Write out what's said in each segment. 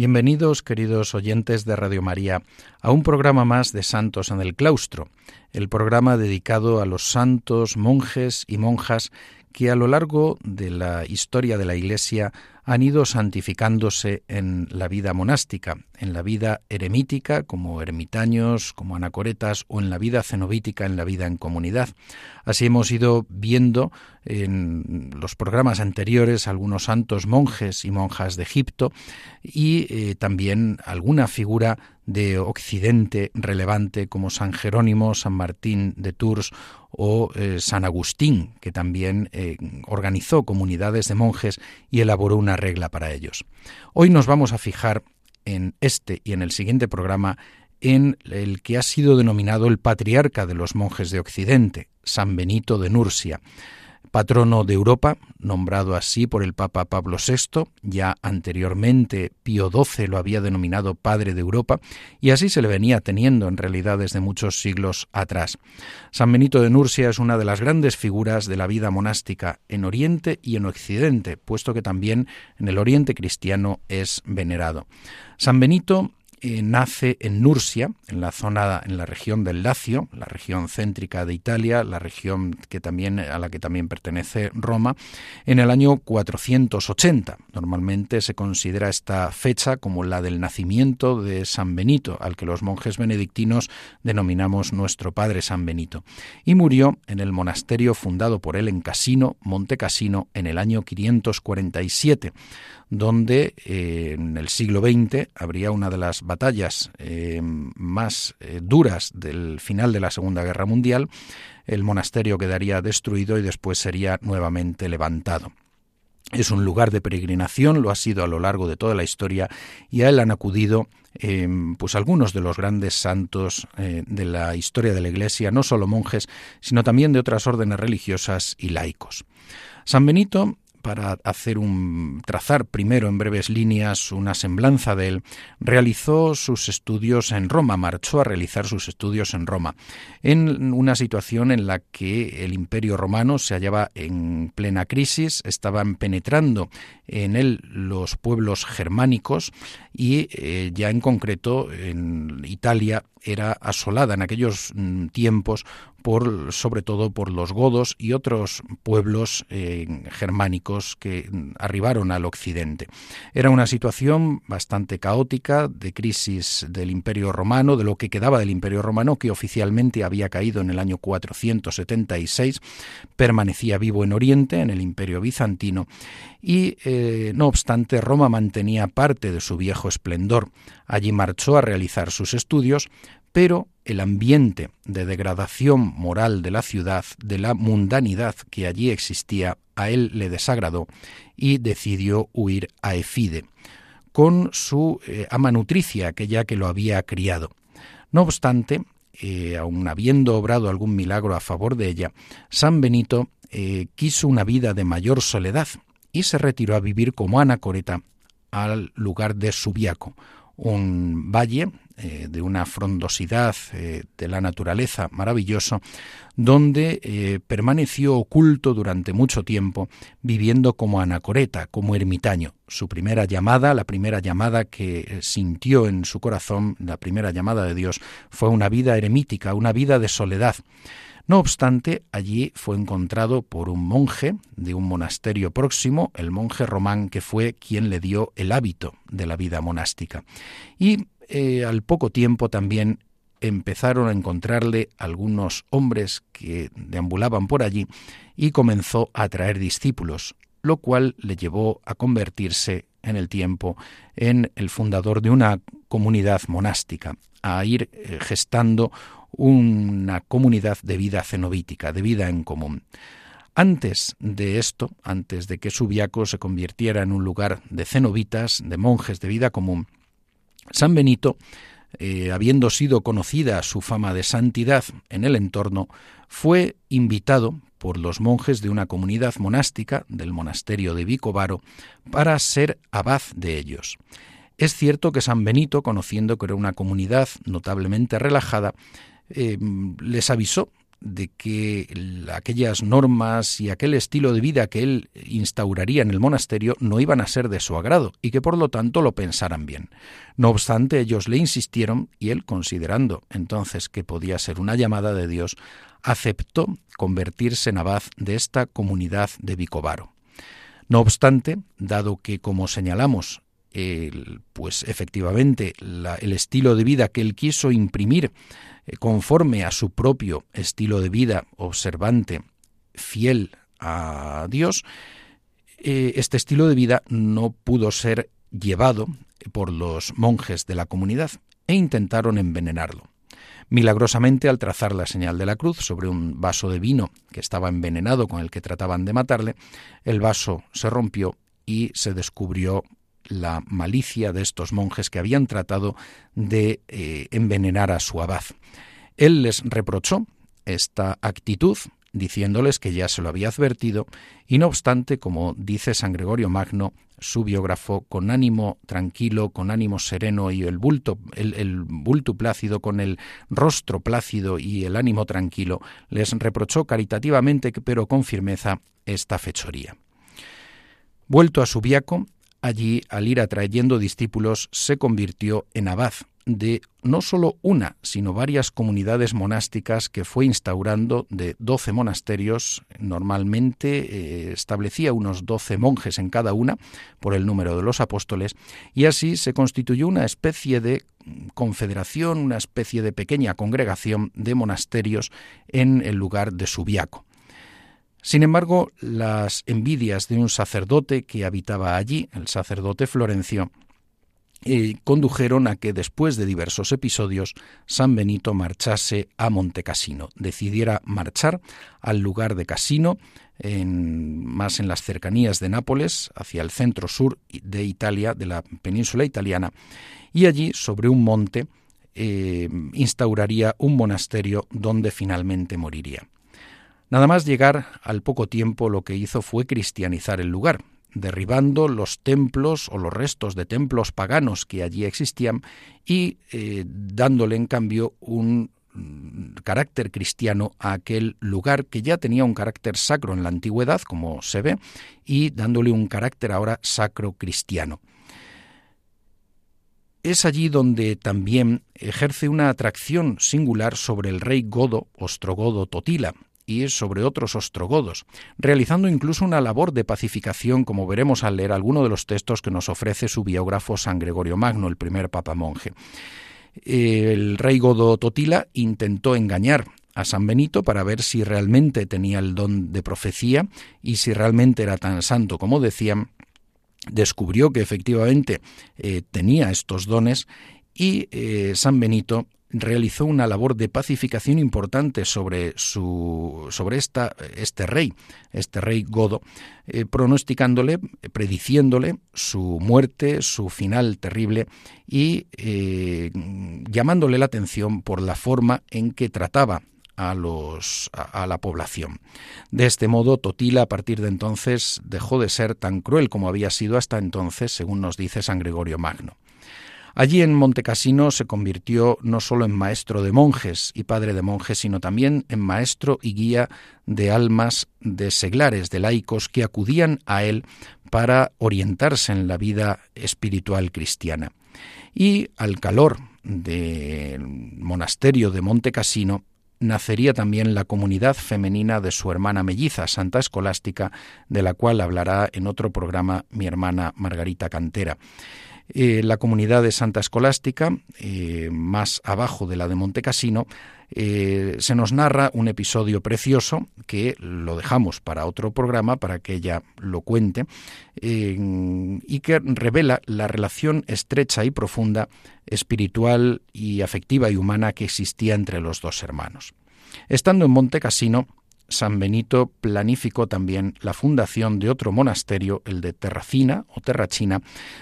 Bienvenidos, queridos oyentes de Radio María, a un programa más de Santos en el Claustro, el programa dedicado a los santos, monjes y monjas que a lo largo de la historia de la Iglesia han ido santificándose en la vida monástica, en la vida eremítica como ermitaños, como anacoretas o en la vida cenobítica, en la vida en comunidad. Así hemos ido viendo en los programas anteriores algunos santos monjes y monjas de Egipto y eh, también alguna figura de Occidente relevante como San Jerónimo, San Martín de Tours o eh, San Agustín, que también eh, organizó comunidades de monjes y elaboró una regla para ellos. Hoy nos vamos a fijar en este y en el siguiente programa en el que ha sido denominado el patriarca de los monjes de Occidente, San Benito de Nursia patrono de Europa, nombrado así por el Papa Pablo VI, ya anteriormente Pío XII lo había denominado Padre de Europa, y así se le venía teniendo en realidad desde muchos siglos atrás. San Benito de Nursia es una de las grandes figuras de la vida monástica en Oriente y en Occidente, puesto que también en el Oriente cristiano es venerado. San Benito eh, nace en Nursia, en la zona, en la región del Lacio, la región céntrica de Italia, la región que también, a la que también pertenece Roma, en el año 480. Normalmente se considera esta fecha como la del nacimiento de San Benito, al que los monjes benedictinos denominamos nuestro Padre San Benito, y murió en el monasterio fundado por él en Casino, Monte Casino, en el año 547 donde eh, en el siglo XX habría una de las batallas eh, más eh, duras del final de la Segunda Guerra Mundial. El monasterio quedaría destruido y después sería nuevamente levantado. Es un lugar de peregrinación, lo ha sido a lo largo de toda la historia y a él han acudido pues algunos de los grandes santos de la historia de la Iglesia, no solo monjes, sino también de otras órdenes religiosas y laicos. San Benito para hacer un trazar primero en breves líneas una semblanza de él, realizó sus estudios en Roma, marchó a realizar sus estudios en Roma, en una situación en la que el Imperio romano se hallaba en plena crisis, estaban penetrando en él los pueblos germánicos y eh, ya en concreto en Italia era asolada en aquellos mm, tiempos por sobre todo por los godos y otros pueblos eh, germánicos que arribaron al occidente. Era una situación bastante caótica de crisis del Imperio Romano, de lo que quedaba del Imperio Romano que oficialmente había caído en el año 476, permanecía vivo en Oriente, en el Imperio bizantino y eh, no obstante Roma mantenía parte de su viejo esplendor. Allí marchó a realizar sus estudios, pero el ambiente de degradación moral de la ciudad, de la mundanidad que allí existía, a él le desagradó y decidió huir a Efide con su eh, ama nutricia, aquella que lo había criado. No obstante, eh, aun habiendo obrado algún milagro a favor de ella, San Benito eh, quiso una vida de mayor soledad y se retiró a vivir como anacoreta al lugar de Subiaco, un valle eh, de una frondosidad eh, de la naturaleza maravilloso, donde eh, permaneció oculto durante mucho tiempo, viviendo como anacoreta, como ermitaño. Su primera llamada, la primera llamada que sintió en su corazón, la primera llamada de Dios, fue una vida eremítica, una vida de soledad. No obstante, allí fue encontrado por un monje de un monasterio próximo, el monje Román, que fue quien le dio el hábito de la vida monástica. Y eh, al poco tiempo también empezaron a encontrarle algunos hombres que deambulaban por allí y comenzó a traer discípulos, lo cual le llevó a convertirse en el tiempo en el fundador de una comunidad monástica, a ir eh, gestando una comunidad de vida cenobítica, de vida en común. Antes de esto, antes de que Subiaco se convirtiera en un lugar de cenobitas, de monjes de vida común, San Benito eh, habiendo sido conocida su fama de santidad en el entorno, fue invitado por los monjes de una comunidad monástica del monasterio de Vicovaro para ser abad de ellos. Es cierto que San Benito, conociendo que era una comunidad notablemente relajada, eh, les avisó de que aquellas normas y aquel estilo de vida que él instauraría en el monasterio no iban a ser de su agrado y que por lo tanto lo pensaran bien. No obstante, ellos le insistieron y él, considerando entonces que podía ser una llamada de Dios, aceptó convertirse en abad de esta comunidad de Vicovaro. No obstante, dado que, como señalamos, pues efectivamente el estilo de vida que él quiso imprimir eh, conforme a su propio estilo de vida observante, fiel a Dios, eh, este estilo de vida no pudo ser llevado por los monjes de la comunidad e intentaron envenenarlo. Milagrosamente, al trazar la señal de la cruz sobre un vaso de vino que estaba envenenado con el que trataban de matarle, el vaso se rompió y se descubrió la malicia de estos monjes que habían tratado de eh, envenenar a su abad. Él les reprochó esta actitud diciéndoles que ya se lo había advertido, y no obstante, como dice San Gregorio Magno, su biógrafo, con ánimo tranquilo, con ánimo sereno y el bulto, el, el bulto plácido, con el rostro plácido y el ánimo tranquilo, les reprochó caritativamente, pero con firmeza, esta fechoría. Vuelto a su viaco, Allí, al ir atrayendo discípulos, se convirtió en abad de no solo una, sino varias comunidades monásticas que fue instaurando de doce monasterios. Normalmente eh, establecía unos doce monjes en cada una por el número de los apóstoles y así se constituyó una especie de confederación, una especie de pequeña congregación de monasterios en el lugar de Subiaco. Sin embargo, las envidias de un sacerdote que habitaba allí, el sacerdote Florencio, eh, condujeron a que después de diversos episodios San Benito marchase a Montecassino, decidiera marchar al lugar de Casino, más en las cercanías de Nápoles, hacia el centro sur de Italia, de la península italiana, y allí, sobre un monte, eh, instauraría un monasterio donde finalmente moriría. Nada más llegar al poco tiempo lo que hizo fue cristianizar el lugar, derribando los templos o los restos de templos paganos que allí existían y eh, dándole en cambio un mm, carácter cristiano a aquel lugar que ya tenía un carácter sacro en la antigüedad, como se ve, y dándole un carácter ahora sacro cristiano. Es allí donde también ejerce una atracción singular sobre el rey godo, ostrogodo Totila, y sobre otros ostrogodos, realizando incluso una labor de pacificación, como veremos al leer alguno de los textos que nos ofrece su biógrafo San Gregorio Magno, el primer papa monje. El rey godo Totila intentó engañar a San Benito para ver si realmente tenía el don de profecía y si realmente era tan santo como decían, descubrió que efectivamente eh, tenía estos dones y eh, San Benito realizó una labor de pacificación importante sobre, su, sobre esta, este rey, este rey godo, eh, pronosticándole, prediciéndole su muerte, su final terrible y eh, llamándole la atención por la forma en que trataba a, los, a, la población. De este modo, Totila a partir de entonces dejó de ser tan cruel como había sido hasta entonces, según nos dice San Gregorio Magno. Allí en Montecassino se convirtió no solo en maestro de monjes y padre de monjes, sino también en maestro y guía de almas de seglares, de laicos que acudían a él para orientarse en la vida espiritual cristiana. Y al calor del monasterio de Montecassino nacería también la comunidad femenina de su hermana melliza, Santa Escolástica, de la cual hablará en otro programa mi hermana Margarita Cantera. Eh, la comunidad de Santa Escolástica, eh, más abajo de la de Montecassino, eh, se nos narra un episodio precioso que lo dejamos para otro programa para que ella lo cuente y que revela la relación estrecha y profunda espiritual y afectiva y humana que existía entre los dos hermanos. Estando en Montecassino, San Benito planificó también la fundación de otro monasterio, el de Terracina o Terrachina,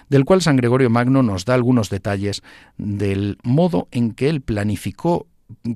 del cual San Gregorio Magno nos da algunos detalles del modo en que él planificó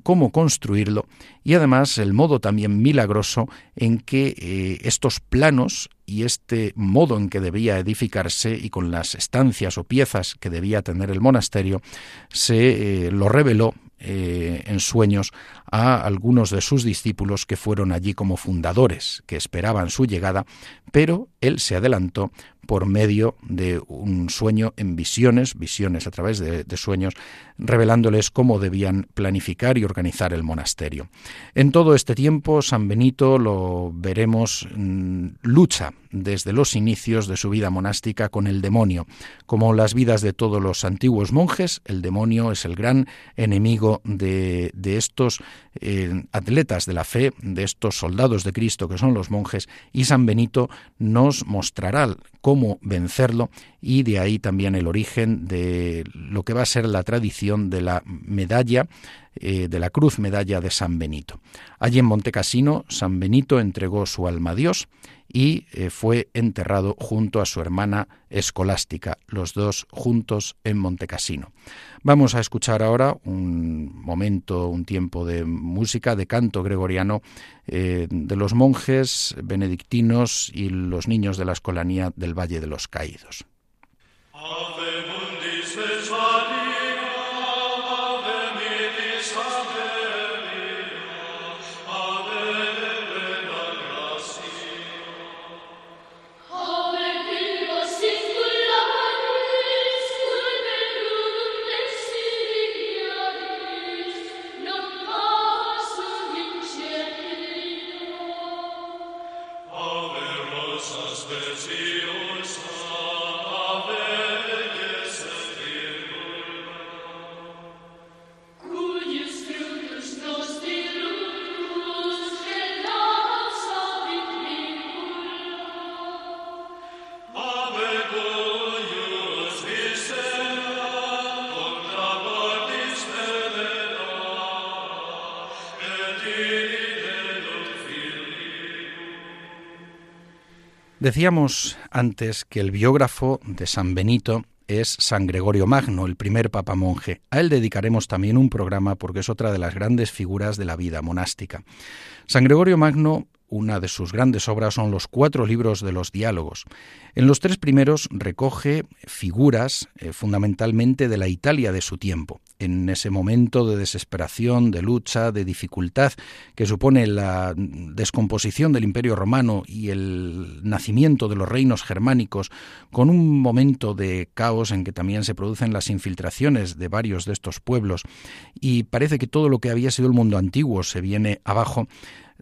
cómo construirlo y además el modo también milagroso en que eh, estos planos y este modo en que debía edificarse y con las estancias o piezas que debía tener el monasterio se eh, lo reveló eh, en sueños a algunos de sus discípulos que fueron allí como fundadores, que esperaban su llegada, pero él se adelantó por medio de un sueño en visiones, visiones a través de, sueños, revelándoles cómo debían planificar y organizar el monasterio. En todo este tiempo, San Benito lo veremos mm, lucha desde los inicios de su vida monástica con el demonio. Como las vidas de todos los antiguos monjes, el demonio es el gran enemigo de, estos eh, atletas de la fe, de estos soldados de Cristo que son los monjes, y San Benito nos mostrará cómo vencerlo y de ahí también el origen de lo que va a ser la tradición de la medalla, eh, de la cruz medalla de San Benito. Allí en Montecassino, San Benito entregó su alma a Dios y eh, fue enterrado junto a su hermana escolástica, los dos juntos en Montecassino. Vamos a escuchar ahora un momento, un tiempo de música, de canto gregoriano eh, de los monjes benedictinos y los niños de la escolanía del Valle de los Caídos. Decíamos antes que el biógrafo de San Benito es San Gregorio Magno, el primer papa monje. A él dedicaremos también un programa porque es otra de las grandes figuras de la vida monástica. San Gregorio Magno una de sus grandes obras son los cuatro libros de los diálogos. En los tres primeros recoge figuras eh, fundamentalmente de la Italia de su tiempo, en ese momento de desesperación, de lucha, de dificultad que supone la descomposición del Imperio Romano y el nacimiento de los reinos germánicos, con un momento de caos en que también se producen las infiltraciones de varios de estos pueblos y parece que todo lo que había sido el mundo antiguo se viene abajo,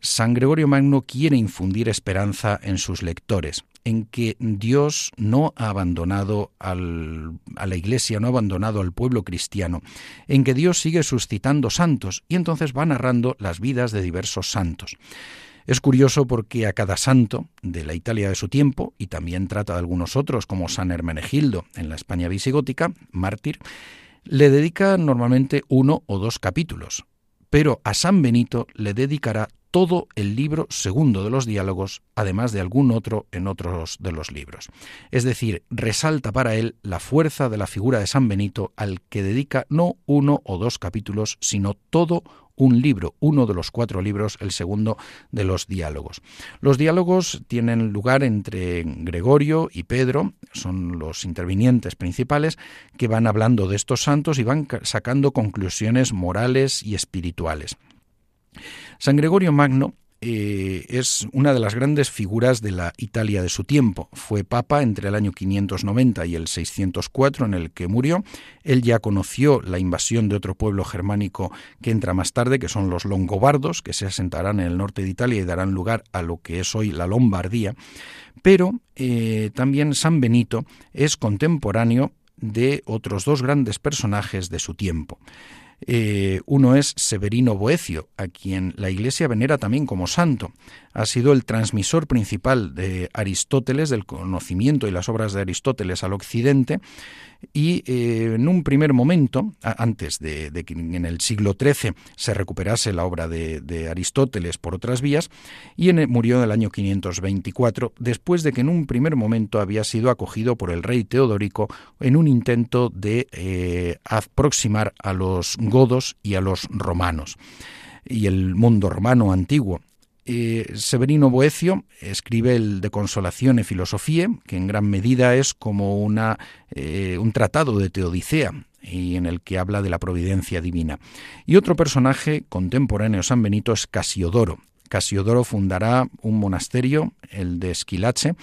San Gregorio Magno quiere infundir esperanza en sus lectores, en que Dios no ha abandonado a la Iglesia, no ha abandonado al pueblo cristiano, en que Dios sigue suscitando santos y entonces va narrando las vidas de diversos santos. Es curioso porque a cada santo de la Italia de su tiempo, y también trata de algunos otros como San Hermenegildo en la España visigótica, mártir, le dedica normalmente uno o dos capítulos, pero a San Benito le dedicará todo el libro segundo de los diálogos, además de algún otro en otros de los libros. Es decir, resalta para él la fuerza de la figura de San Benito al que dedica no uno o dos capítulos, sino todo un libro, uno de los cuatro libros, el segundo de los diálogos. Los diálogos tienen lugar entre Gregorio y Pedro, son los intervinientes principales, que van hablando de estos santos y van sacando conclusiones morales y espirituales. San Gregorio Magno eh, es una de las grandes figuras de la Italia de su tiempo. Fue papa entre el año 590 y el 604 en el que murió. Él ya conoció la invasión de otro pueblo germánico que entra más tarde, que son los longobardos, que se asentarán en el norte de Italia y darán lugar a lo que es hoy la Lombardía. Pero eh, también San Benito es contemporáneo de otros dos grandes personajes de su tiempo. Eh, uno es Severino Boecio, a quien la Iglesia venera también como santo. Ha sido el transmisor principal de Aristóteles, del conocimiento y las obras de Aristóteles al occidente, y eh, en un primer momento, antes de, que en el siglo XIII se recuperase la obra de, Aristóteles por otras vías, y en murió en el año 524, después de que en un primer momento había sido acogido por el rey Teodorico en un intento de eh, aproximar a los godos y a los romanos y el mundo romano antiguo. Eh, Severino Boecio escribe el de Consolación y Filosofía, que en gran medida es como una, eh, un tratado de Teodicea, y en el que habla de la providencia divina. Y otro personaje contemporáneo San Benito es Casiodoro. Casiodoro fundará un monasterio, el de Esquilache,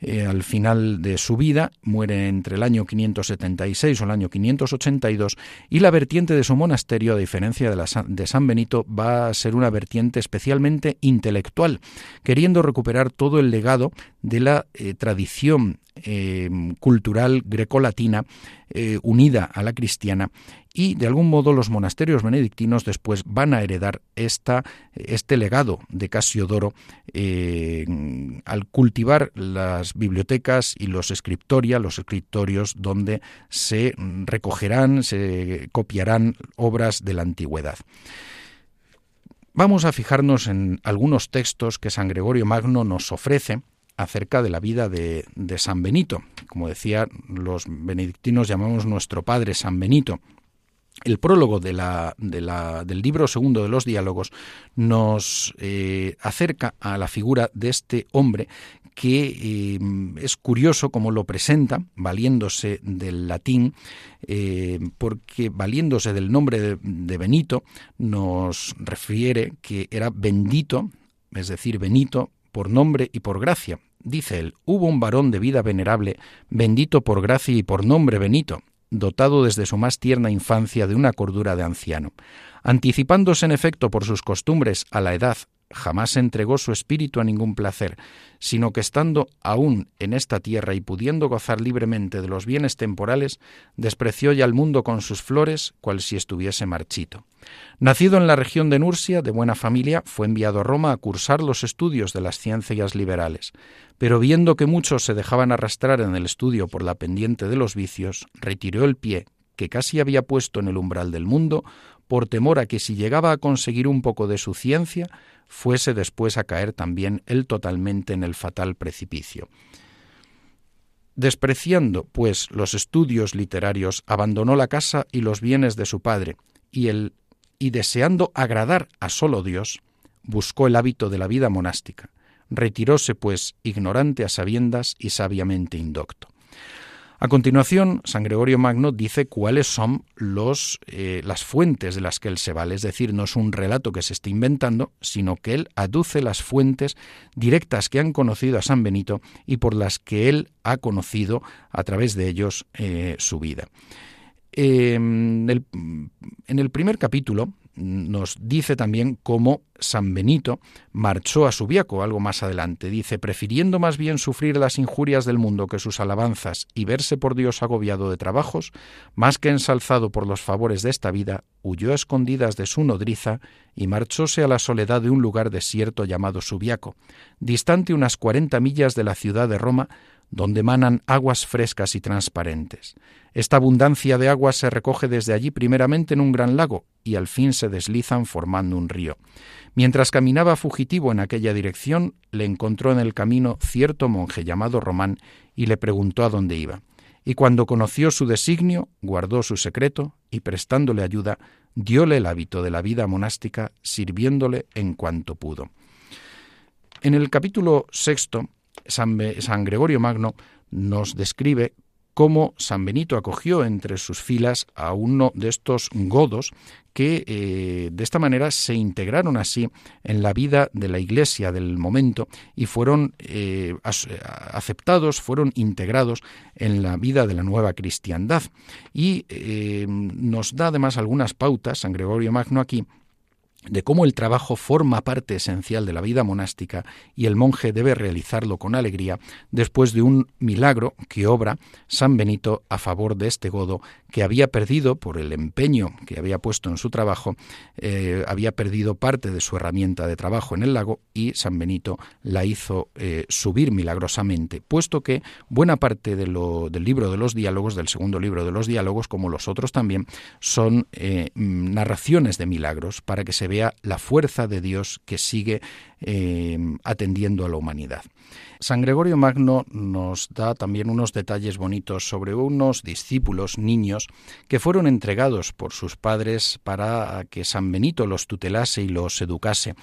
eh, al final de su vida, muere entre el año 576 o el año 582, y la vertiente de su monasterio, a diferencia de, la, de San Benito, va a ser una vertiente especialmente intelectual, queriendo recuperar todo el legado de la eh, tradición eh, cultural grecolatina unida a la cristiana y de algún modo los monasterios benedictinos después van a heredar esta, este legado de Casiodoro eh, al cultivar las bibliotecas y los escriptoria, los escritorios donde se recogerán, se copiarán obras de la antigüedad. Vamos a fijarnos en algunos textos que San Gregorio Magno nos ofrece acerca de la vida de, de San Benito. Como decía, los benedictinos llamamos nuestro padre San Benito, el prólogo de la, del libro segundo de los diálogos nos eh, acerca a la figura de este hombre que eh, es curioso cómo lo presenta, valiéndose del latín, eh, porque valiéndose del nombre de, de, Benito, nos refiere que era bendito, es decir, Benito, por nombre y por gracia. Dice él, hubo un varón de vida venerable, bendito por gracia y por nombre Benito, dotado desde su más tierna infancia de una cordura de anciano. Anticipándose en efecto por sus costumbres a la edad, jamás entregó su espíritu a ningún placer, sino que estando aún en esta tierra y pudiendo gozar libremente de los bienes temporales, despreció ya al mundo con sus flores, cual si estuviese marchito. Nacido en la región de Nursia, de buena familia, fue enviado a Roma a cursar los estudios de las ciencias liberales, pero viendo que muchos se dejaban arrastrar en el estudio por la pendiente de los vicios, retiró el pie, que casi había puesto en el umbral del mundo, por temor a que si llegaba a conseguir un poco de su ciencia, fuese después a caer también él totalmente en el fatal precipicio. Despreciando, pues, los estudios literarios, abandonó la casa y los bienes de su padre, y el y deseando agradar a solo Dios, buscó el hábito de la vida monástica. Retiróse, pues, ignorante a sabiendas y sabiamente indocto. A continuación, San Gregorio Magno dice cuáles son eh, las fuentes de las que él se vale, es decir, no es un relato que se esté inventando, sino que él aduce las fuentes directas que han conocido a San Benito y por las que él ha conocido a través de ellos eh, su vida. en el primer capítulo nos dice también cómo San Benito marchó a Subiaco algo más adelante. Dice, prefiriendo más bien sufrir las injurias del mundo que sus alabanzas y verse por Dios agobiado de trabajos, más que ensalzado por los favores de esta vida, huyó a escondidas de su nodriza y marchóse a la soledad de un lugar desierto llamado Subiaco, distante unas cuarenta millas de la ciudad de Roma, donde manan aguas frescas y transparentes. Esta abundancia de agua se recoge desde allí primeramente en un gran lago y al fin se deslizan formando un río. Mientras caminaba fugitivo en aquella dirección, le encontró en el camino cierto monje llamado Román y le preguntó a dónde iba. Y cuando conoció su designio, guardó su secreto y prestándole ayuda, dióle el hábito de la vida monástica, sirviéndole en cuanto pudo. En el capítulo sexto, San, Gregorio Magno nos describe cómo San Benito acogió entre sus filas a uno de estos godos que eh, de esta manera se integraron así en la vida de la Iglesia del momento y fueron eh, aceptados, fueron integrados en la vida de la nueva cristiandad. Y eh, nos da además algunas pautas, San Gregorio Magno aquí, de cómo el trabajo forma parte esencial de la vida monástica y el monje debe realizarlo con alegría después de un milagro que obra San Benito a favor de este godo que había perdido por el empeño que había puesto en su trabajo, eh, había perdido parte de su herramienta de trabajo en el lago y San Benito la hizo eh, subir milagrosamente, puesto que buena parte de lo, del libro de los diálogos, del segundo libro de los diálogos, como los otros también, son eh, narraciones de milagros para que se vea la fuerza de Dios que sigue eh, atendiendo a la humanidad. San Gregorio Magno nos da también unos detalles bonitos sobre unos discípulos niños que fueron entregados por sus padres para que San Benito los tutelase y los educase,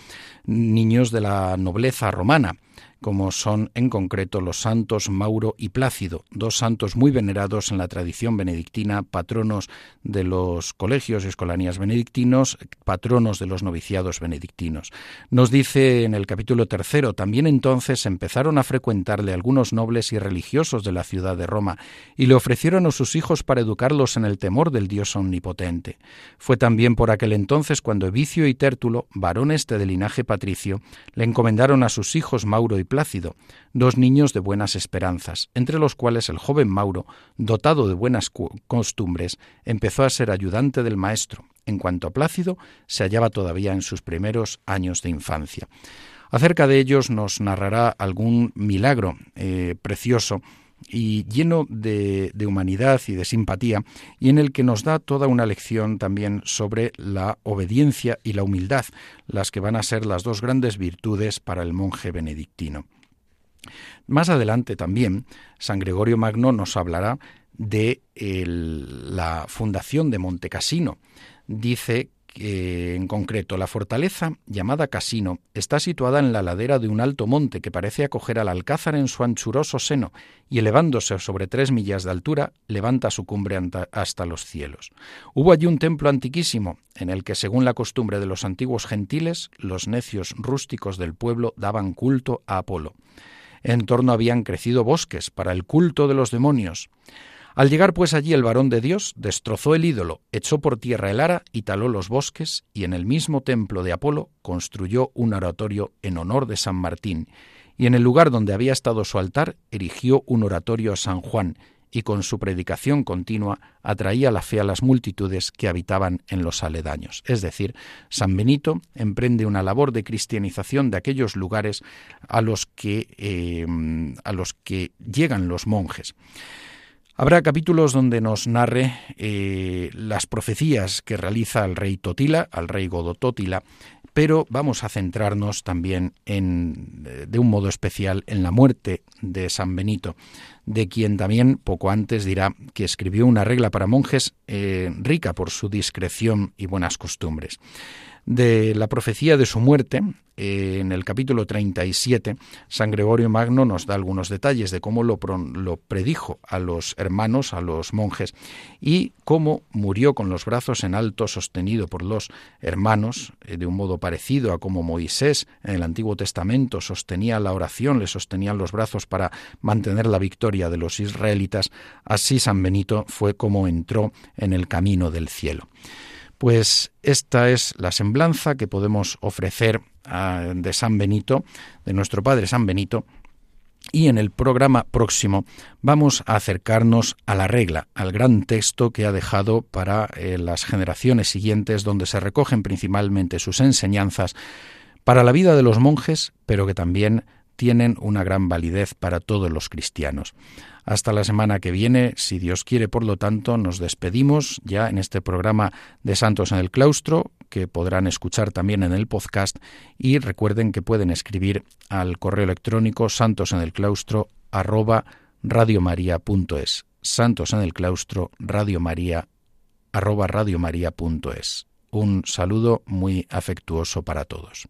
niños de la nobleza romana como son en concreto los santos Mauro y Plácido, dos santos muy venerados en la tradición benedictina, patronos de los colegios y escolanías benedictinos, patronos de los noviciados benedictinos. Nos dice en el capítulo tercero, también entonces empezaron a frecuentarle algunos nobles y religiosos de la ciudad de Roma, y le ofrecieron a sus hijos para educarlos en el temor del Dios omnipotente. Fue también por aquel entonces cuando Vicio y Tértulo, varones de linaje patricio, le encomendaron a sus hijos Mauro y Plácido, dos niños de buenas esperanzas, entre los cuales el joven Mauro, dotado de buenas costumbres, empezó a ser ayudante del maestro. En cuanto a Plácido, se hallaba todavía en sus primeros años de infancia. Acerca de ellos nos narrará algún milagro eh, precioso y lleno de, humanidad y de simpatía, y en el que nos da toda una lección también sobre la obediencia y la humildad, las que van a ser las dos grandes virtudes para el monje benedictino. Más adelante también, San Gregorio Magno nos hablará de la fundación de Montecassino. Dice en concreto, la fortaleza, llamada Casino, está situada en la ladera de un alto monte que parece acoger al alcázar en su anchuroso seno y elevándose sobre tres millas de altura, levanta su cumbre hasta los cielos. Hubo allí un templo antiquísimo, en el que, según la costumbre de los antiguos gentiles, los necios rústicos del pueblo daban culto a Apolo. En torno habían crecido bosques para el culto de los demonios. Al llegar pues allí el varón de Dios, destrozó el ídolo, echó por tierra el ara y taló los bosques, y en el mismo templo de Apolo construyó un oratorio en honor de San Martín, y en el lugar donde había estado su altar erigió un oratorio a San Juan, y con su predicación continua atraía la fe a las multitudes que habitaban en los aledaños. Es decir, San Benito emprende una labor de cristianización de aquellos lugares a los que, eh, a los que llegan los monjes. Habrá capítulos donde nos narre eh, las profecías que realiza el rey Totila, al rey Godototila, pero vamos a centrarnos también en, eh, de un modo especial en la muerte de San Benito, de quien también poco antes dirá que escribió una regla para monjes eh, rica por su discreción y buenas costumbres de la profecía de su muerte, eh, en el capítulo 37, San Gregorio Magno nos da algunos detalles de cómo lo, predijo a los hermanos, a los monjes, y cómo murió con los brazos en alto sostenido por los hermanos, eh, de un modo parecido a como Moisés en el Antiguo Testamento sostenía la oración, le sostenían los brazos para mantener la victoria de los israelitas, así San Benito fue como entró en el camino del cielo. Pues esta es la semblanza que podemos ofrecer ah, de San Benito, de nuestro Padre San Benito, y en el programa próximo vamos a acercarnos a la regla, al gran texto que ha dejado para eh, las generaciones siguientes, donde se recogen principalmente sus enseñanzas para la vida de los monjes, pero que también tienen una gran validez para todos los cristianos. Hasta la semana que viene, si Dios quiere, por lo tanto, nos despedimos ya en este programa de Santos en el Claustro, que podrán escuchar también en el podcast, y recuerden que pueden escribir al correo electrónico santosenelclaustro arroba radiomaria.es. Santos en el Claustro, Radio María, arroba radiomaria.es. Un saludo muy afectuoso para todos.